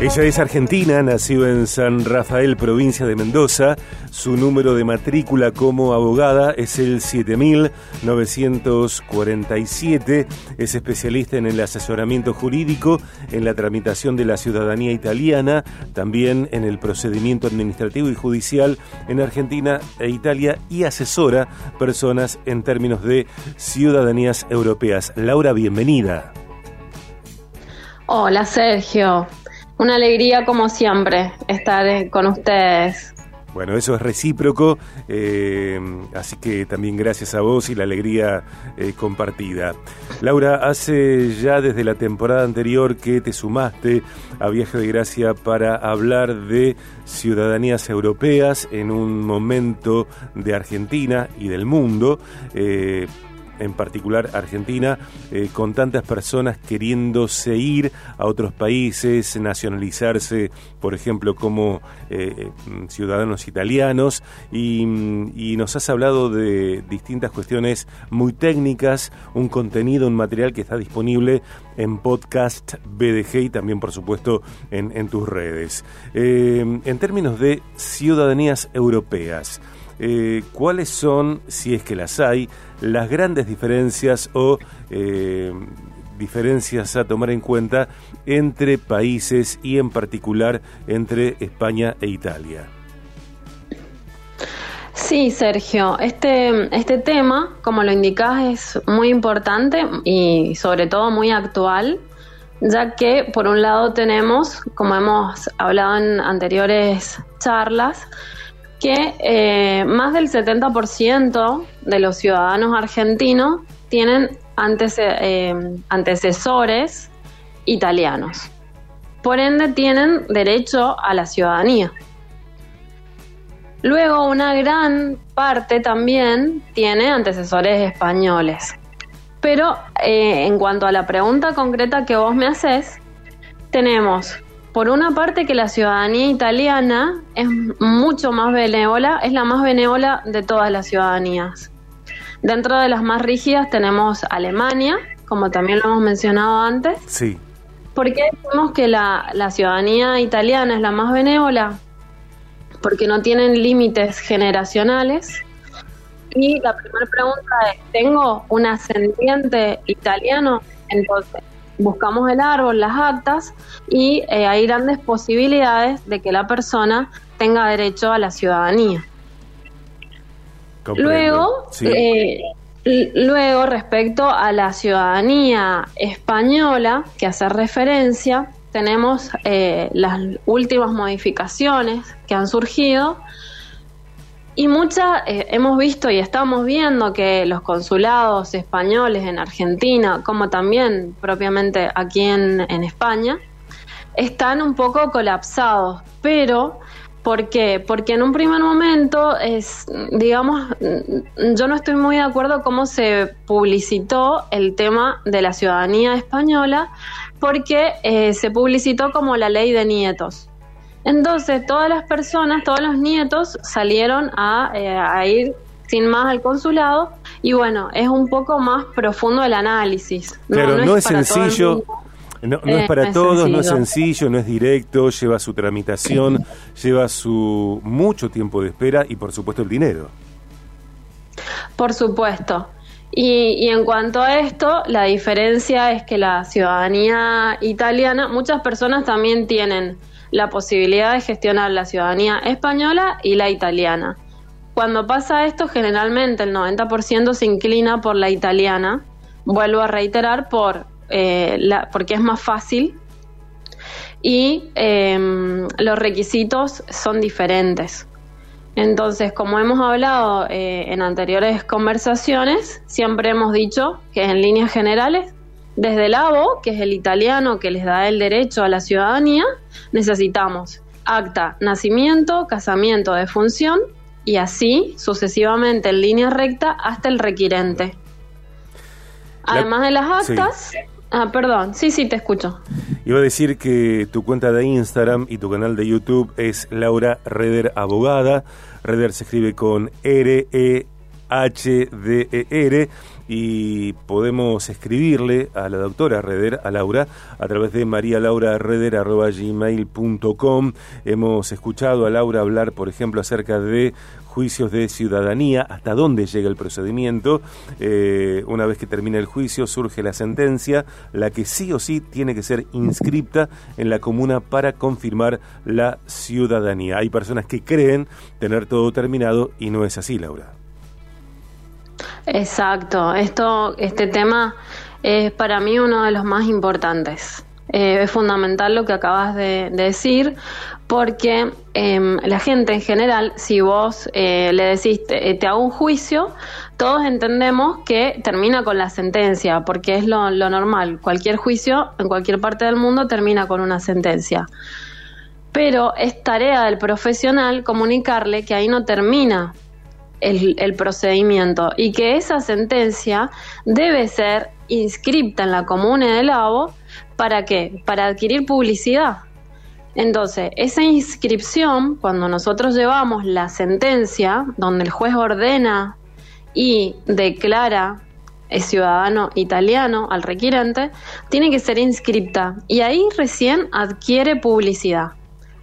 Ella es argentina, nació en San Rafael, provincia de Mendoza. Su número de matrícula como abogada es el 7947. Es especialista en el asesoramiento jurídico, en la tramitación de la ciudadanía italiana, también en el procedimiento administrativo y judicial en Argentina e Italia y asesora personas en términos de ciudadanías europeas. Laura, bienvenida. Hola Sergio, una alegría como siempre estar eh, con ustedes. Bueno, eso es recíproco, eh, así que también gracias a vos y la alegría eh, compartida. Laura, hace ya desde la temporada anterior que te sumaste a Viaje de Gracia para hablar de ciudadanías europeas en un momento de Argentina y del mundo en particular Argentina, eh, con tantas personas queriéndose ir a otros países, nacionalizarse, por ejemplo, como eh, mm, ciudadanos italianos, y, nos has hablado de distintas cuestiones muy técnicas, un contenido, un material que está disponible en podcast BDG y también, por supuesto, en, tus redes. Eh, en términos de ciudadanías europeas, eh, cuáles son, si es que las hay, las grandes diferencias o eh, diferencias a tomar en cuenta entre países y en particular entre España e Italia. Sí, Sergio, este, este tema, como lo indicás, es muy importante y sobre todo muy actual, ya que por un lado tenemos, como hemos hablado en anteriores charlas, que eh, más del 70% de los ciudadanos argentinos tienen eh, antecesores italianos. Por ende, tienen derecho a la ciudadanía. Luego, una gran parte también tiene antecesores españoles. Pero eh, en cuanto a la pregunta concreta que vos me haces, tenemos por una parte que la ciudadanía italiana es mucho más benévola, es la más benévola de todas las ciudadanías. Dentro de las más rígidas tenemos Alemania, como también lo hemos mencionado antes. Sí. ¿Por qué decimos que la, la ciudadanía italiana es la más benévola? Porque no tienen límites generacionales. Y la primera pregunta es, ¿tengo un ascendiente italiano? Entonces, buscamos el árbol, las actas, y eh, hay grandes posibilidades de que la persona tenga derecho a la ciudadanía. Luego, eh, luego, respecto a la ciudadanía española, que hace referencia, tenemos eh, las últimas modificaciones que han surgido y muchas eh, hemos visto y estamos viendo que los consulados españoles en Argentina, como también propiamente aquí en, España, están un poco colapsados. Pero, ¿por qué? Porque en un primer momento es, digamos, yo no estoy muy de acuerdo cómo se publicitó el tema de la ciudadanía española, porque eh, se publicitó como la ley de nietos. Entonces todas las personas, todos los nietos salieron eh, a, ir sin más al consulado y bueno, es un poco más profundo el análisis. Pero no, es, sencillo. No, es para todos, no es sencillo, no es directo, lleva su tramitación, lleva su mucho tiempo de espera y por supuesto el dinero. Por supuesto. y, en cuanto a esto, la diferencia es que la ciudadanía italiana, muchas personas también tienen la posibilidad de gestionar la ciudadanía española y la italiana. Cuando pasa esto, generalmente el 90% se inclina por la italiana, vuelvo a reiterar, por, eh, la, porque es más fácil y em, los requisitos son diferentes. Entonces, como hemos hablado eh, en anteriores conversaciones, siempre hemos dicho que en líneas generales desde el ABO, que es el italiano que les da el derecho a la ciudadanía, necesitamos acta, nacimiento, casamiento, de función y así sucesivamente en línea recta hasta el requirente. Además de las actas, ah, perdón, sí, sí, te escucho. Iba a decir que tu cuenta de Instagram y tu canal de YouTube es Laura Reder Abogada. Reder se escribe con R-E HDER y podemos escribirle a la doctora Reder, a Laura, a través de marialaurareder.gmail.com. Hemos escuchado a Laura hablar, por ejemplo, acerca de juicios de ciudadanía, hasta dónde llega el procedimiento. Eh, una vez que termina el juicio, surge la sentencia, la que sí o sí tiene que ser inscripta en la comuna para confirmar la ciudadanía. Hay personas que creen tener todo terminado y no es así, Laura. Exacto, esto, este tema es para mí uno de los más importantes. Eh, es fundamental lo que acabas de, decir, porque em, la gente en general, si vos eh, le decís te, hago un juicio, todos entendemos que termina con la sentencia, porque es lo normal. Cualquier juicio en cualquier parte del mundo termina con una sentencia. Pero es tarea del profesional comunicarle que ahí no termina el, procedimiento y que esa sentencia debe ser inscripta en la comuna de Lavo para qué? Para adquirir publicidad. Entonces, esa inscripción, cuando nosotros llevamos la sentencia, donde el juez ordena y declara el ciudadano italiano al requirente, tiene que ser inscripta y ahí recién adquiere publicidad.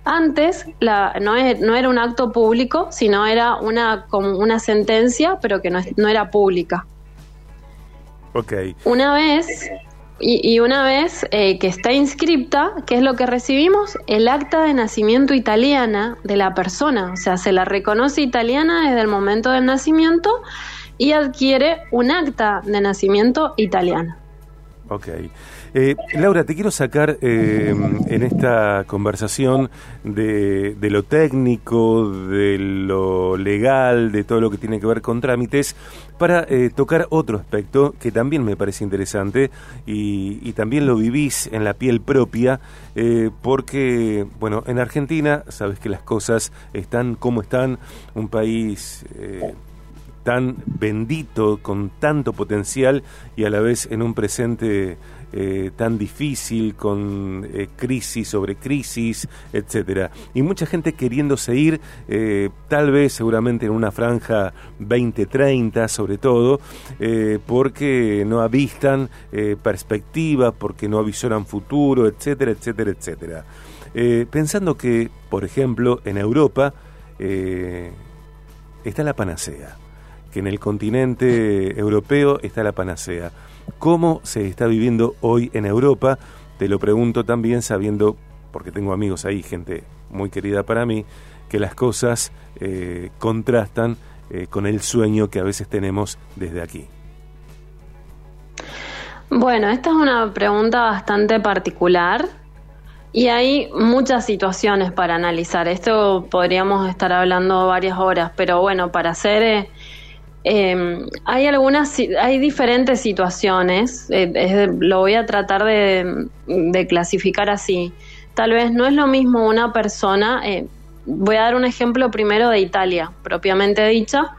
Antes la, no, no, era un acto público, sino era una, como una sentencia, pero que no, no era pública. Ok. Una vez, y, una vez eh, que está inscripta, ¿qué es lo que recibimos? El acta de nacimiento italiana de la persona. O sea, se la reconoce italiana desde el momento del nacimiento y adquiere un acta de nacimiento italiana. Ok. Eh, Laura, te quiero sacar eh, en esta conversación de, lo técnico, de lo legal, de todo lo que tiene que ver con trámites, para eh, tocar otro aspecto que también me parece interesante y, también lo vivís en la piel propia, porque, bueno, en Argentina sabes que las cosas están como están, un país tan bendito, con tanto potencial y a la vez en un presente eh, tan difícil, con eh, crisis sobre crisis, etcétera. Y mucha gente queriéndose ir, eh, tal vez seguramente en una franja 20-30 sobre todo, porque no avistan perspectiva, porque no avisoran futuro, etcétera, etcétera, etcétera. pensando que, por ejemplo, en Europa está la panacea, que en el continente europeo está la panacea ¿Cómo se está viviendo hoy en Europa? Te lo pregunto también sabiendo, porque tengo amigos ahí, gente muy querida para mí, que las cosas eh, contrastan eh, con el sueño que a veces tenemos desde aquí. Bueno, esta es una pregunta bastante particular y hay muchas situaciones para analizar. Esto podríamos estar hablando varias horas, pero bueno, para hacer eh, eh, hay algunas, hay diferentes situaciones, eh, lo voy a tratar de, clasificar así. Tal vez no es lo mismo una persona, eh, voy a dar un ejemplo primero de Italia, propiamente dicha,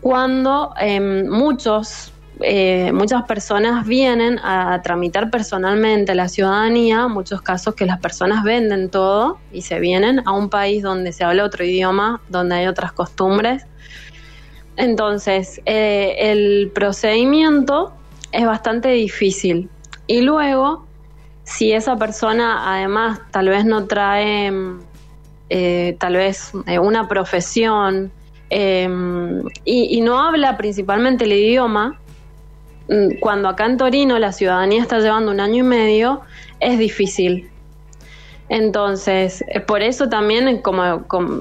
cuando em, muchos, eh, muchas personas vienen a tramitar personalmente la ciudadanía, muchos casos que las personas venden todo y se vienen a un país donde se habla otro idioma, donde hay otras costumbres entonces, eh, el procedimiento es bastante difícil. Y luego, si esa persona además tal vez no trae eh, tal vez eh, una profesión em, y, no habla principalmente el idioma, mm, cuando acá en Torino la ciudadanía está llevando un año y medio, es difícil. Entonces, eh, por eso también, como,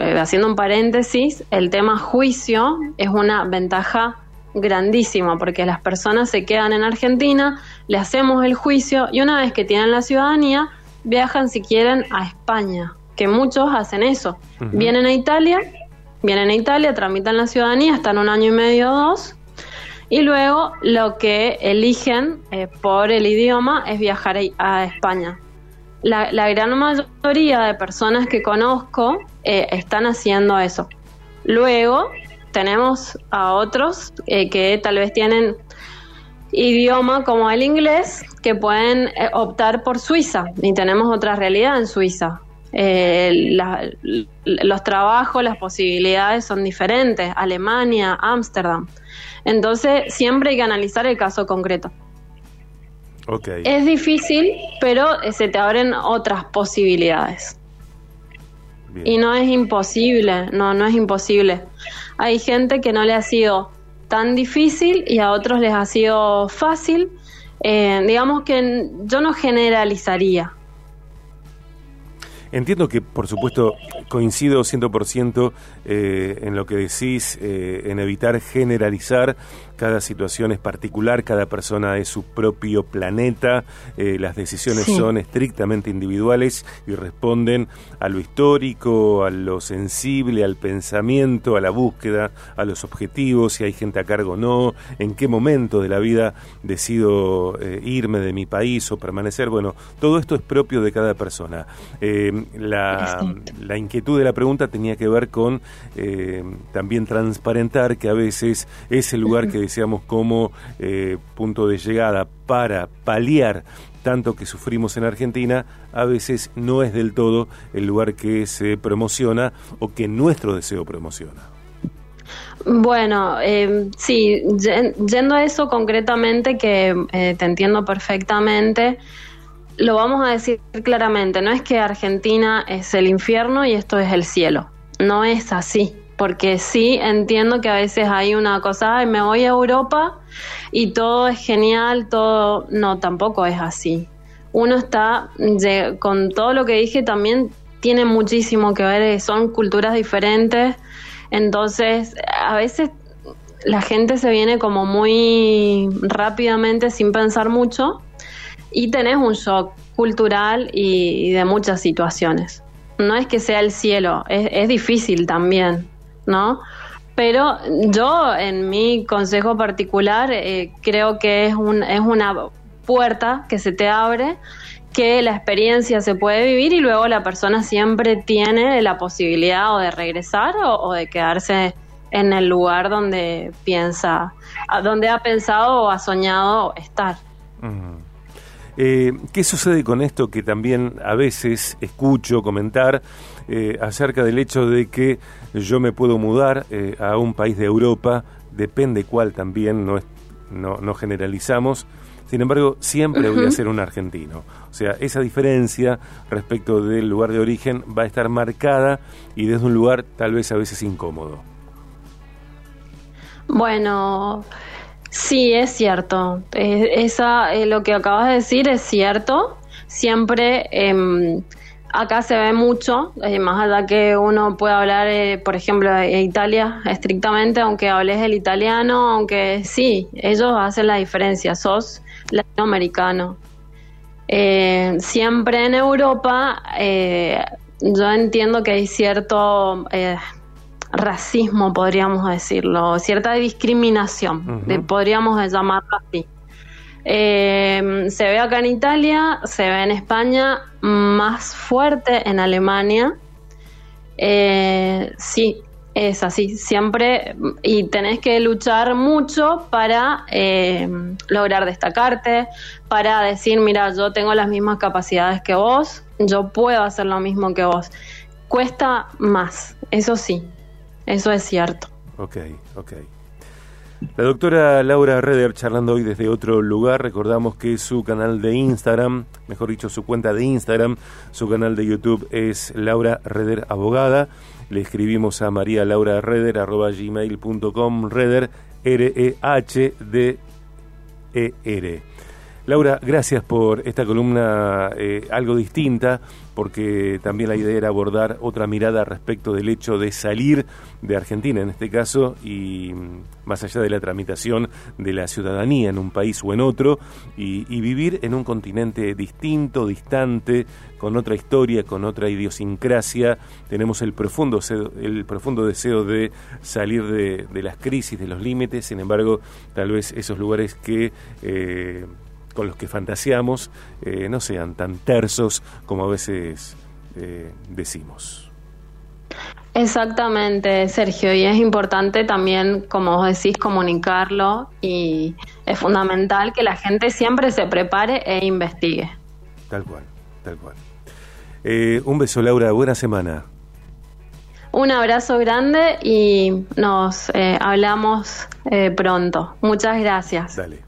eh, haciendo un paréntesis, el tema juicio es una ventaja grandísima porque las personas se quedan en Argentina, le hacemos el juicio y una vez que tienen la ciudadanía, viajan si quieren a España, que muchos hacen eso. Vienen a Italia, vienen a Italia, tramitan la ciudadanía, están un año y medio o dos, y luego lo que eligen eh, por el idioma es viajar a España la, gran mayoría de personas que conozco eh, están haciendo eso. Luego tenemos a otros eh, que tal vez tienen idioma como el inglés que pueden eh, optar por Suiza y tenemos otra realidad en Suiza. Eh, los trabajos, las posibilidades son diferentes. Alemania, Ámsterdam. Entonces, siempre hay que analizar el caso concreto. Es difícil, pero eh, se te abren otras posibilidades. Y no es imposible, no, no es imposible. Hay gente que no le ha sido tan difícil y a otros les ha sido fácil. Eh, digamos que yo no generalizaría. Entiendo que, por supuesto, coincido 100% eh, en lo que decís, eh, en evitar generalizar. Cada situación es particular, cada persona es su propio planeta, eh, las decisiones son estrictamente individuales y responden a lo histórico, a lo sensible, al pensamiento, a la búsqueda, a los objetivos, si hay gente a cargo o no, en qué momento de la vida decido irme de mi país o permanecer. Bueno, todo esto es propio de cada persona la, la, inquietud de la pregunta tenía que ver con eh, también transparentar que a veces ese lugar que deseamos como eh, punto de llegada para paliar tanto que sufrimos en Argentina, a veces no es del todo el lugar que se promociona o que nuestro deseo promociona. Bueno, eh, sí, yendo a eso concretamente, que eh, te entiendo perfectamente, lo vamos a decir claramente, no es que Argentina es el infierno y esto es el cielo, no es así, porque sí entiendo que a veces hay una cosa, me voy a Europa y todo es genial, todo, no, tampoco es así. Uno está, con todo lo que dije, también tiene muchísimo que ver, son culturas diferentes, entonces a veces la gente se viene como muy rápidamente sin pensar mucho y tenés un shock cultural y, de muchas situaciones. No es que sea el cielo, es, difícil también, ¿no? Pero yo, en mi consejo particular, eh, creo que es, un, es una puerta que se te abre, que la experiencia se puede vivir y luego la persona siempre tiene la posibilidad o de regresar o, de quedarse en el lugar donde piensa, donde ha pensado o ha soñado estar. Eh, ¿Qué sucede con esto que también a veces escucho comentar eh, acerca del hecho de que yo me puedo mudar eh, a un país de Europa, depende cuál también, no, no, generalizamos, sin embargo, siempre voy a ser un argentino. O sea, esa diferencia respecto del lugar de origen va a estar marcada y desde un lugar tal vez a veces incómodo. Bueno, Sí, es cierto. esa, eh, lo que acabas de decir es cierto. Siempre em, acá se ve mucho, eh, más allá que uno puede hablar, eh, por ejemplo, de Italia estrictamente, aunque hables el italiano, aunque sí, ellos hacen la diferencia, sos latinoamericano. siempre en Europa, yo entiendo que hay cierto racismo, podríamos decirlo, cierta discriminación, podríamos llamarlo así. Eh, se ve acá en Italia, se ve en España, más fuerte en Alemania. Eh, sí, es así, siempre, y tenés que luchar mucho para eh, lograr destacarte, para decir, mira, yo tengo las mismas capacidades que vos, yo puedo hacer lo mismo que vos. Cuesta más, eso sí, eso es cierto. Ok, ok. La doctora Laura Reder charlando hoy desde otro lugar. Recordamos que su canal de Instagram, mejor dicho, su cuenta de Instagram, su canal de YouTube es Laura Reder Abogada. Le escribimos a María Laura Reder, arroba gmail.com, Reder, R-E-H-D-E-R. -E -R. Laura, gracias por esta columna eh, algo distinta, porque también la idea era abordar otra mirada respecto del hecho de salir de Argentina en este caso y mm, más allá de la tramitación de la ciudadanía en un país o en otro y, vivir en un continente distinto, distante, con otra historia, con otra idiosincrasia. Tenemos el profundo, el profundo deseo de salir de, las crisis, de los límites, sin embargo, tal vez esos lugares que... Eh, con los que fantaseamos eh, no sean tan tersos como a veces eh, decimos. Exactamente, Sergio, y es importante también, como vos decís, comunicarlo y es fundamental que la gente siempre se prepare e investigue. Tal cual, tal cual. Eh, un beso, Laura, buena semana. Un abrazo grande y nos eh, hablamos pronto. Muchas gracias. Dale.